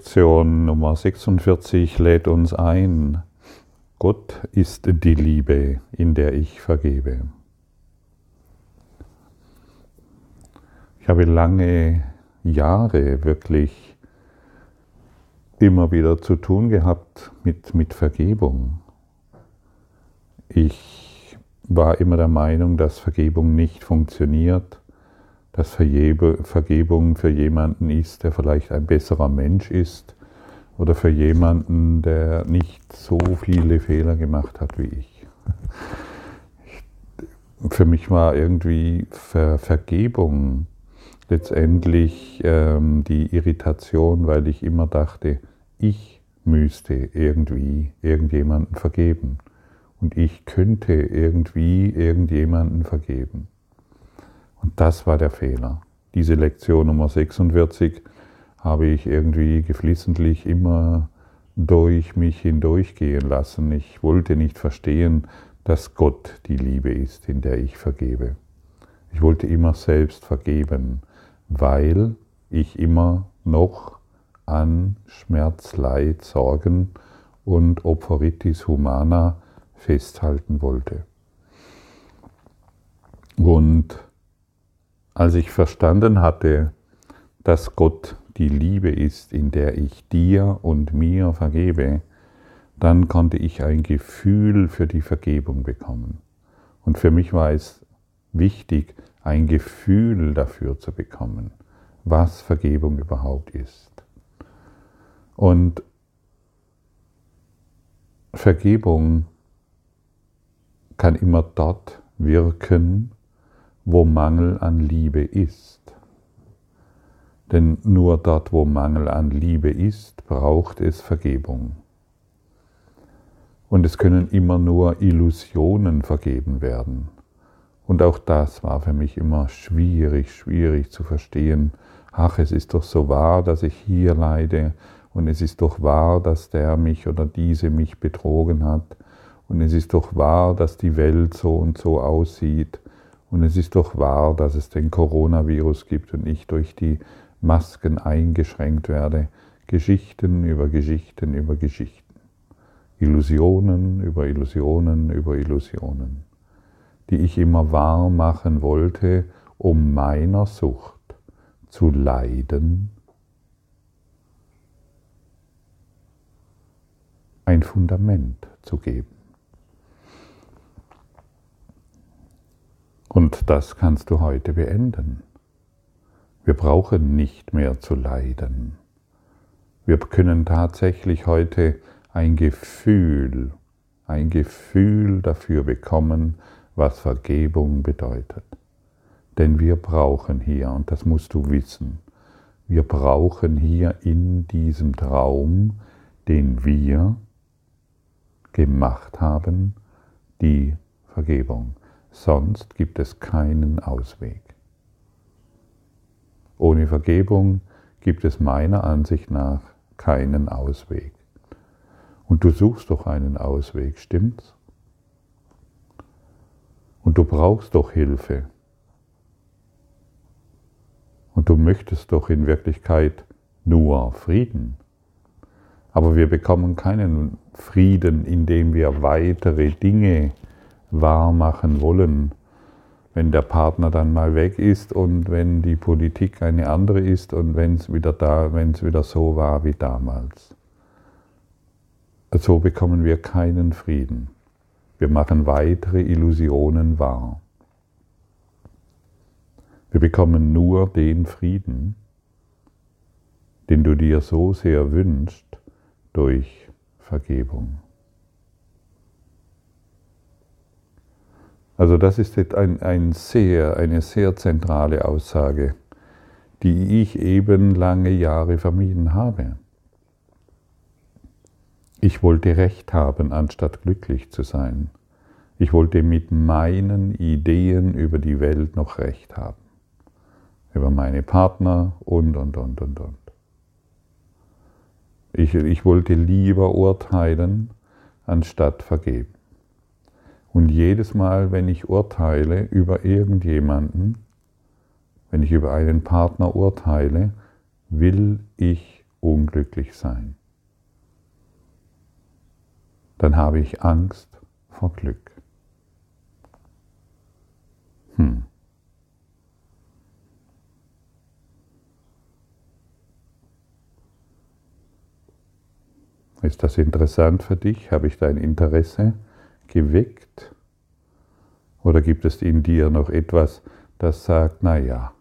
Lektion Nummer 46 lädt uns ein. Gott ist die Liebe, in der ich vergebe. Ich habe lange Jahre wirklich immer wieder zu tun gehabt mit, mit Vergebung. Ich war immer der Meinung, dass Vergebung nicht funktioniert dass Vergebung für jemanden ist, der vielleicht ein besserer Mensch ist oder für jemanden, der nicht so viele Fehler gemacht hat wie ich. Für mich war irgendwie Ver Vergebung letztendlich ähm, die Irritation, weil ich immer dachte, ich müsste irgendwie irgendjemanden vergeben und ich könnte irgendwie irgendjemanden vergeben. Und das war der Fehler. Diese Lektion Nummer 46 habe ich irgendwie geflissentlich immer durch mich hindurchgehen lassen. Ich wollte nicht verstehen, dass Gott die Liebe ist, in der ich vergebe. Ich wollte immer selbst vergeben, weil ich immer noch an Schmerz, Leid, Sorgen und Opferitis humana festhalten wollte. Und als ich verstanden hatte, dass Gott die Liebe ist, in der ich dir und mir vergebe, dann konnte ich ein Gefühl für die Vergebung bekommen. Und für mich war es wichtig, ein Gefühl dafür zu bekommen, was Vergebung überhaupt ist. Und Vergebung kann immer dort wirken, wo Mangel an Liebe ist. Denn nur dort, wo Mangel an Liebe ist, braucht es Vergebung. Und es können immer nur Illusionen vergeben werden. Und auch das war für mich immer schwierig, schwierig zu verstehen. Ach, es ist doch so wahr, dass ich hier leide und es ist doch wahr, dass der mich oder diese mich betrogen hat und es ist doch wahr, dass die Welt so und so aussieht und es ist doch wahr, dass es den Coronavirus gibt und ich durch die Masken eingeschränkt werde. Geschichten über Geschichten über Geschichten. Illusionen über Illusionen über Illusionen, die ich immer wahr machen wollte, um meiner Sucht zu leiden, ein Fundament zu geben. Und das kannst du heute beenden. Wir brauchen nicht mehr zu leiden. Wir können tatsächlich heute ein Gefühl, ein Gefühl dafür bekommen, was Vergebung bedeutet. Denn wir brauchen hier, und das musst du wissen, wir brauchen hier in diesem Traum, den wir gemacht haben, die Vergebung sonst gibt es keinen Ausweg. Ohne Vergebung gibt es meiner Ansicht nach keinen Ausweg. Und du suchst doch einen Ausweg, stimmt's? Und du brauchst doch Hilfe. Und du möchtest doch in Wirklichkeit nur Frieden. Aber wir bekommen keinen Frieden, indem wir weitere Dinge wahr machen wollen, wenn der Partner dann mal weg ist und wenn die Politik eine andere ist und wenn es wieder da, wenn es wieder so war wie damals. So bekommen wir keinen Frieden. Wir machen weitere Illusionen wahr. Wir bekommen nur den Frieden, den du dir so sehr wünschst, durch Vergebung. Also das ist ein, ein sehr, eine sehr zentrale Aussage, die ich eben lange Jahre vermieden habe. Ich wollte Recht haben, anstatt glücklich zu sein. Ich wollte mit meinen Ideen über die Welt noch Recht haben. Über meine Partner und, und, und, und, und. Ich, ich wollte lieber urteilen, anstatt vergeben. Und jedes Mal, wenn ich urteile über irgendjemanden, wenn ich über einen Partner urteile, will ich unglücklich sein. Dann habe ich Angst vor Glück. Hm. Ist das interessant für dich? Habe ich dein Interesse geweckt? Oder gibt es in dir noch etwas, das sagt, na ja,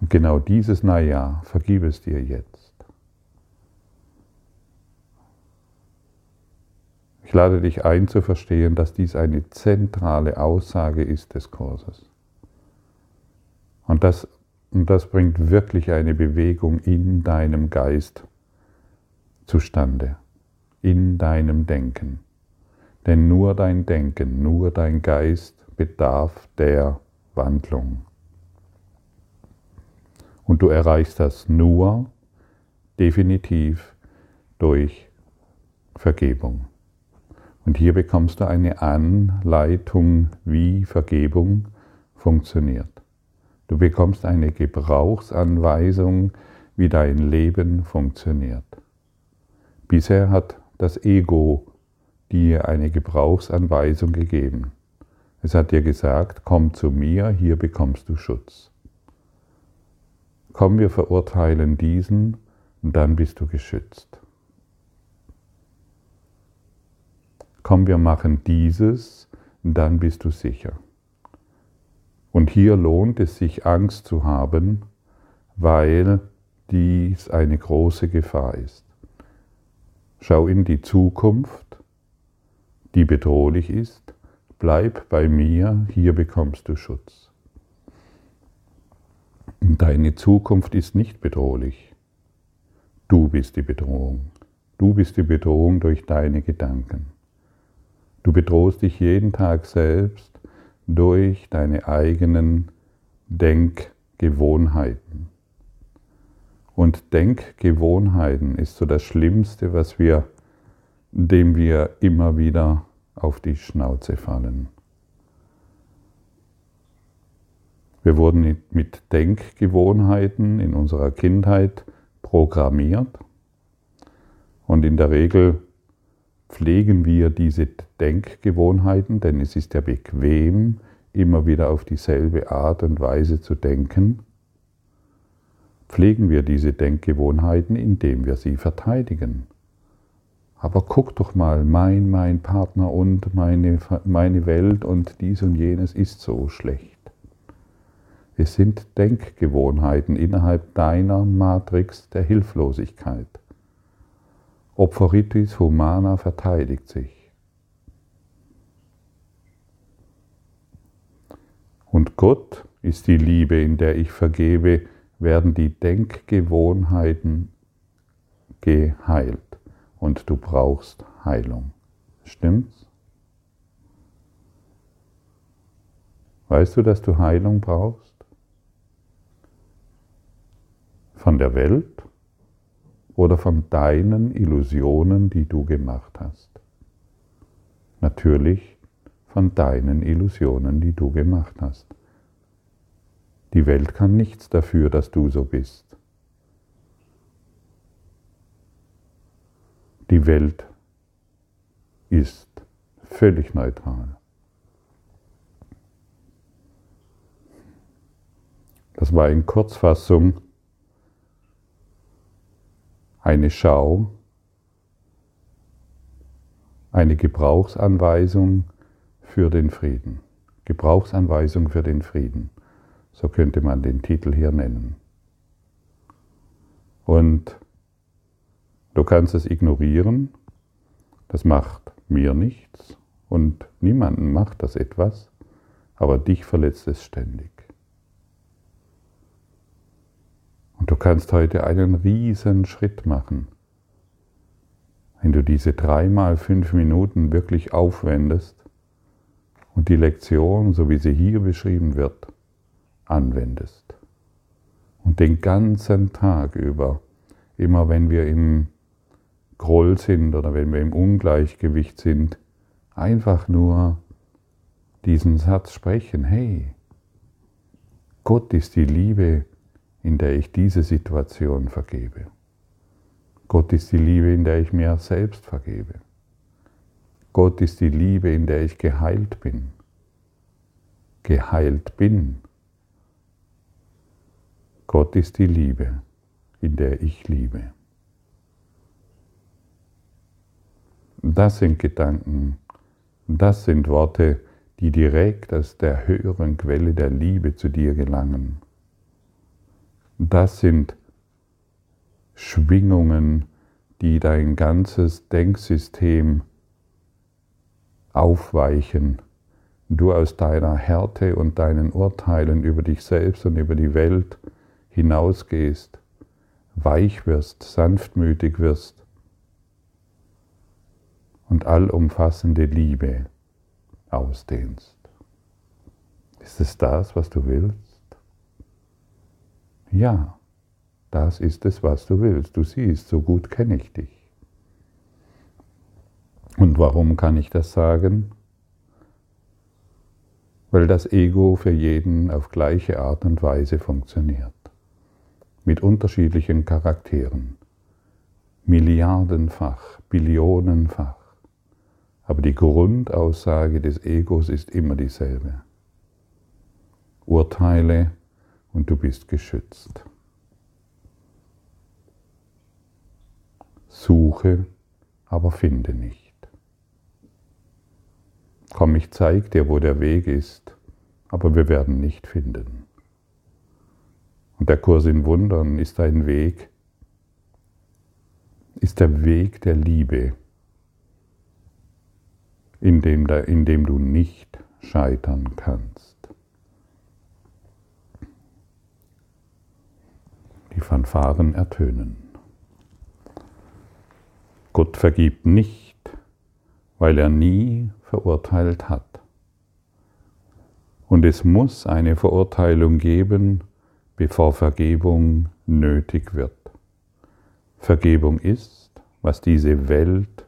und genau dieses Naja, vergib es dir jetzt. Ich lade dich ein zu verstehen, dass dies eine zentrale Aussage ist des Kurses. Und das, und das bringt wirklich eine Bewegung in deinem Geist zustande, in deinem Denken. Denn nur dein Denken, nur dein Geist bedarf der Wandlung. Und du erreichst das nur definitiv durch Vergebung. Und hier bekommst du eine Anleitung, wie Vergebung funktioniert. Du bekommst eine Gebrauchsanweisung, wie dein Leben funktioniert. Bisher hat das Ego dir eine Gebrauchsanweisung gegeben. Es hat dir gesagt, komm zu mir, hier bekommst du Schutz. Komm, wir verurteilen diesen und dann bist du geschützt. Komm, wir machen dieses und dann bist du sicher. Und hier lohnt es sich, Angst zu haben, weil dies eine große Gefahr ist. Schau in die Zukunft, die bedrohlich ist, bleib bei mir, hier bekommst du Schutz. Deine Zukunft ist nicht bedrohlich. Du bist die Bedrohung. Du bist die Bedrohung durch deine Gedanken. Du bedrohst dich jeden Tag selbst durch deine eigenen Denkgewohnheiten. Und Denkgewohnheiten ist so das Schlimmste, was wir, dem wir immer wieder auf die Schnauze fallen. Wir wurden mit Denkgewohnheiten in unserer Kindheit programmiert und in der Regel pflegen wir diese Denkgewohnheiten, denn es ist ja bequem, immer wieder auf dieselbe Art und Weise zu denken. Pflegen wir diese Denkgewohnheiten, indem wir sie verteidigen. Aber guck doch mal, mein, mein Partner und meine, meine Welt und dies und jenes ist so schlecht. Es sind Denkgewohnheiten innerhalb deiner Matrix der Hilflosigkeit. Opferitis humana verteidigt sich. Und Gott ist die Liebe, in der ich vergebe, werden die Denkgewohnheiten geheilt. Und du brauchst Heilung. Stimmt's? Weißt du, dass du Heilung brauchst? Von der Welt oder von deinen Illusionen, die du gemacht hast? Natürlich von deinen Illusionen, die du gemacht hast. Die Welt kann nichts dafür, dass du so bist. Die Welt ist völlig neutral. Das war in Kurzfassung eine Schau, eine Gebrauchsanweisung für den Frieden. Gebrauchsanweisung für den Frieden. So könnte man den Titel hier nennen. Und du kannst es ignorieren, das macht mir nichts und niemanden macht das etwas, aber dich verletzt es ständig. Und du kannst heute einen riesen Schritt machen. Wenn du diese dreimal fünf Minuten wirklich aufwendest und die Lektion, so wie sie hier beschrieben wird, anwendest. Und den ganzen Tag über, immer wenn wir im Groll sind oder wenn wir im Ungleichgewicht sind, einfach nur diesen Satz sprechen, hey, Gott ist die Liebe, in der ich diese Situation vergebe. Gott ist die Liebe, in der ich mir selbst vergebe. Gott ist die Liebe, in der ich geheilt bin. Geheilt bin. Gott ist die Liebe, in der ich liebe. Das sind Gedanken, das sind Worte, die direkt aus der höheren Quelle der Liebe zu dir gelangen. Das sind Schwingungen, die dein ganzes Denksystem aufweichen, du aus deiner Härte und deinen Urteilen über dich selbst und über die Welt hinausgehst, weich wirst, sanftmütig wirst und allumfassende Liebe ausdehnst. Ist es das, was du willst? Ja, das ist es, was du willst. Du siehst, so gut kenne ich dich. Und warum kann ich das sagen? Weil das Ego für jeden auf gleiche Art und Weise funktioniert. Mit unterschiedlichen Charakteren. Milliardenfach, Billionenfach. Aber die Grundaussage des Egos ist immer dieselbe. Urteile und du bist geschützt. Suche, aber finde nicht. Komm, ich zeig dir, wo der Weg ist, aber wir werden nicht finden. Und der Kurs in Wundern ist ein Weg, ist der Weg der Liebe, in dem, in dem du nicht scheitern kannst. Die Fanfaren ertönen. Gott vergibt nicht, weil er nie verurteilt hat. Und es muss eine Verurteilung geben, bevor Vergebung nötig wird. Vergebung ist, was diese Welt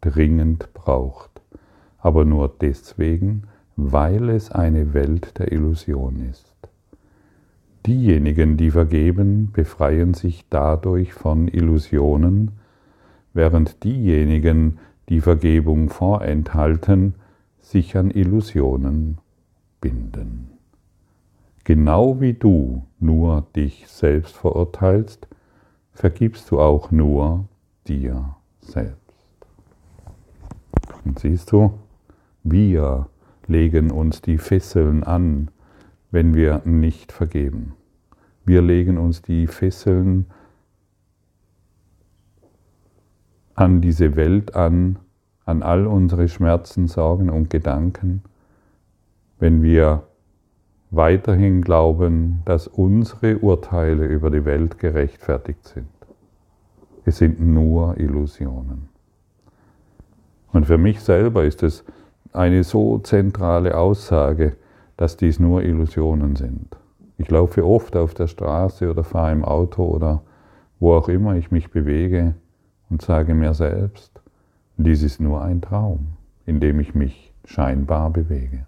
dringend braucht, aber nur deswegen, weil es eine Welt der Illusion ist. Diejenigen, die vergeben, befreien sich dadurch von Illusionen, während diejenigen, die Vergebung vorenthalten, sich an Illusionen binden. Genau wie du nur dich selbst verurteilst, vergibst du auch nur dir selbst. Und siehst du, wir legen uns die Fesseln an, wenn wir nicht vergeben. Wir legen uns die Fesseln an, diese Welt an, an all unsere Schmerzen, Sorgen und Gedanken, wenn wir weiterhin glauben, dass unsere Urteile über die Welt gerechtfertigt sind. Es sind nur Illusionen. Und für mich selber ist es eine so zentrale Aussage, dass dies nur Illusionen sind. Ich laufe oft auf der Straße oder fahre im Auto oder wo auch immer ich mich bewege und sage mir selbst, dies ist nur ein Traum, in dem ich mich scheinbar bewege.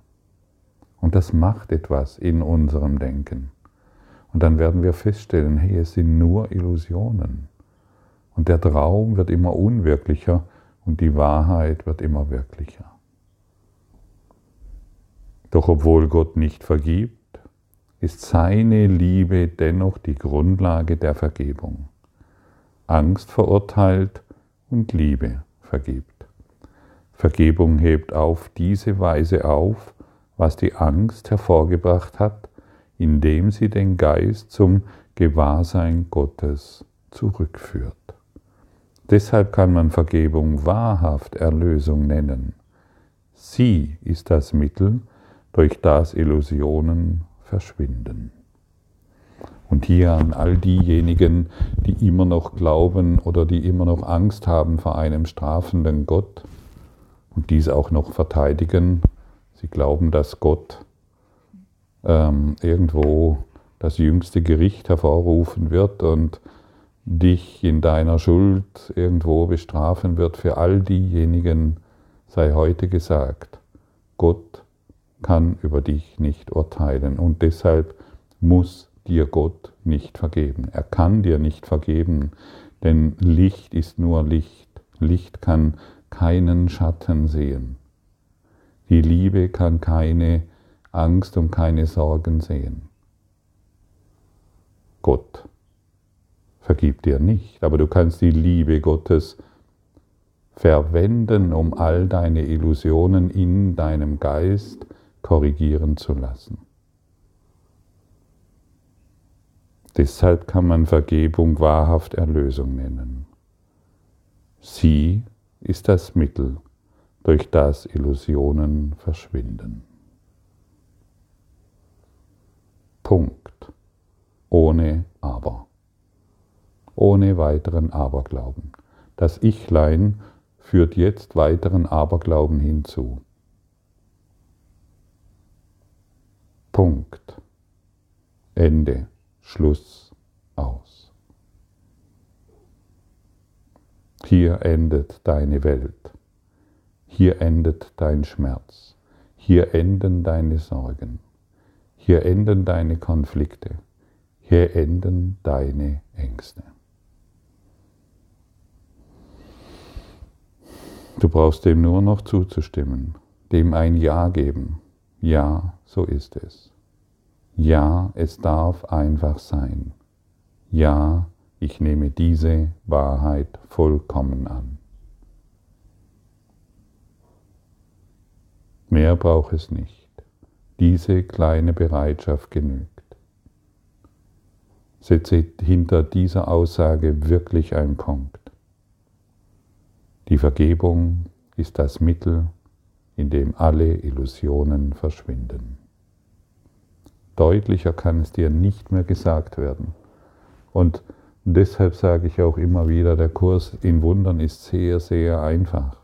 Und das macht etwas in unserem Denken. Und dann werden wir feststellen, hey, es sind nur Illusionen. Und der Traum wird immer unwirklicher und die Wahrheit wird immer wirklicher. Doch obwohl Gott nicht vergibt, ist seine Liebe dennoch die Grundlage der Vergebung. Angst verurteilt und Liebe vergibt. Vergebung hebt auf diese Weise auf, was die Angst hervorgebracht hat, indem sie den Geist zum Gewahrsein Gottes zurückführt. Deshalb kann man Vergebung wahrhaft Erlösung nennen. Sie ist das Mittel, durch das Illusionen verschwinden. Und hier an all diejenigen, die immer noch glauben oder die immer noch Angst haben vor einem strafenden Gott und dies auch noch verteidigen. Sie glauben, dass Gott ähm, irgendwo das jüngste Gericht hervorrufen wird und dich in deiner Schuld irgendwo bestrafen wird. Für all diejenigen sei heute gesagt, Gott kann über dich nicht urteilen und deshalb muss dir Gott nicht vergeben. Er kann dir nicht vergeben, denn Licht ist nur Licht. Licht kann keinen Schatten sehen. Die Liebe kann keine Angst und keine Sorgen sehen. Gott vergibt dir nicht, aber du kannst die Liebe Gottes verwenden, um all deine Illusionen in deinem Geist korrigieren zu lassen. Deshalb kann man Vergebung wahrhaft Erlösung nennen. Sie ist das Mittel, durch das Illusionen verschwinden. Punkt. Ohne Aber. Ohne weiteren Aberglauben. Das Ichlein führt jetzt weiteren Aberglauben hinzu. Punkt. Ende. Schluss. Aus. Hier endet deine Welt. Hier endet dein Schmerz. Hier enden deine Sorgen. Hier enden deine Konflikte. Hier enden deine Ängste. Du brauchst dem nur noch zuzustimmen, dem ein Ja geben. Ja, so ist es. Ja, es darf einfach sein. Ja, ich nehme diese Wahrheit vollkommen an. Mehr braucht es nicht. Diese kleine Bereitschaft genügt. Setze hinter dieser Aussage wirklich einen Punkt. Die Vergebung ist das Mittel, in dem alle Illusionen verschwinden. Deutlicher kann es dir nicht mehr gesagt werden. Und deshalb sage ich auch immer wieder, der Kurs in Wundern ist sehr, sehr einfach.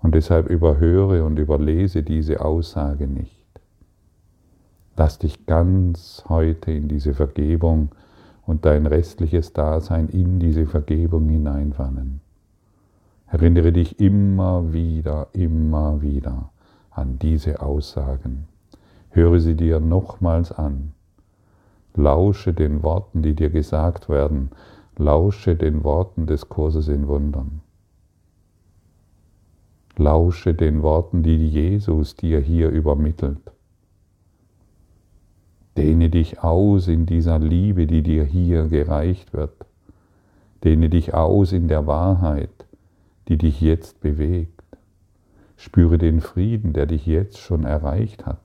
Und deshalb überhöre und überlese diese Aussage nicht. Lass dich ganz heute in diese Vergebung und dein restliches Dasein in diese Vergebung hineinwannen. Erinnere dich immer wieder, immer wieder an diese Aussagen. Höre sie dir nochmals an. Lausche den Worten, die dir gesagt werden. Lausche den Worten des Kurses in Wundern. Lausche den Worten, die Jesus dir hier übermittelt. Dehne dich aus in dieser Liebe, die dir hier gereicht wird. Dehne dich aus in der Wahrheit, die dich jetzt bewegt. Spüre den Frieden, der dich jetzt schon erreicht hat,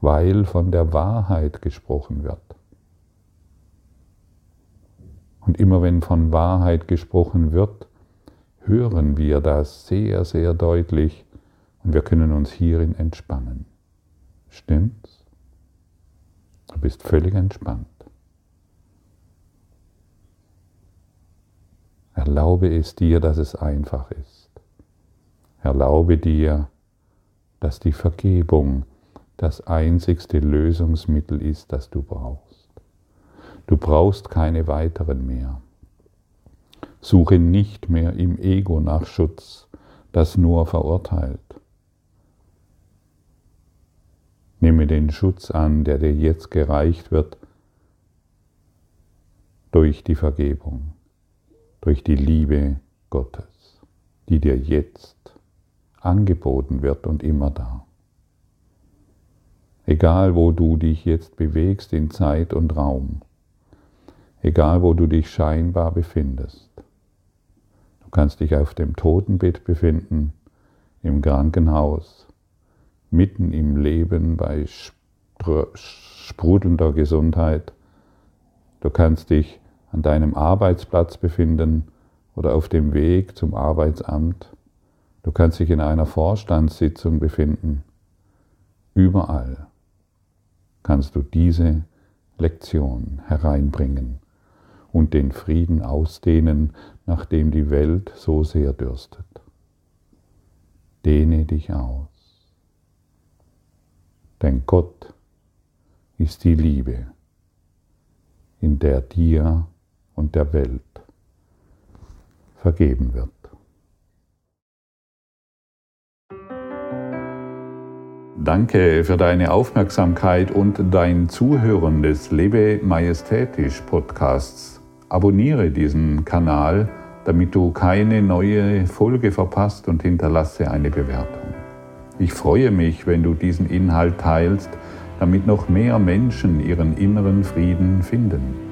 weil von der Wahrheit gesprochen wird. Und immer wenn von Wahrheit gesprochen wird, hören wir das sehr, sehr deutlich und wir können uns hierin entspannen. Stimmt's? Du bist völlig entspannt. Erlaube es dir, dass es einfach ist. Erlaube dir, dass die Vergebung das einzigste Lösungsmittel ist, das du brauchst. Du brauchst keine weiteren mehr. Suche nicht mehr im Ego nach Schutz, das nur verurteilt. Nehme den Schutz an, der dir jetzt gereicht wird durch die Vergebung durch die Liebe Gottes, die dir jetzt angeboten wird und immer da. Egal wo du dich jetzt bewegst in Zeit und Raum, egal wo du dich scheinbar befindest. Du kannst dich auf dem Totenbett befinden, im Krankenhaus, mitten im Leben bei sprudelnder Gesundheit. Du kannst dich an deinem Arbeitsplatz befinden oder auf dem Weg zum Arbeitsamt. Du kannst dich in einer Vorstandssitzung befinden. Überall kannst du diese Lektion hereinbringen und den Frieden ausdehnen, nach dem die Welt so sehr dürstet. Dehne dich aus. Denn Gott ist die Liebe, in der dir und der Welt vergeben wird. Danke für deine Aufmerksamkeit und dein Zuhören des Lebe Majestätisch Podcasts. Abonniere diesen Kanal, damit du keine neue Folge verpasst und hinterlasse eine Bewertung. Ich freue mich, wenn du diesen Inhalt teilst, damit noch mehr Menschen ihren inneren Frieden finden.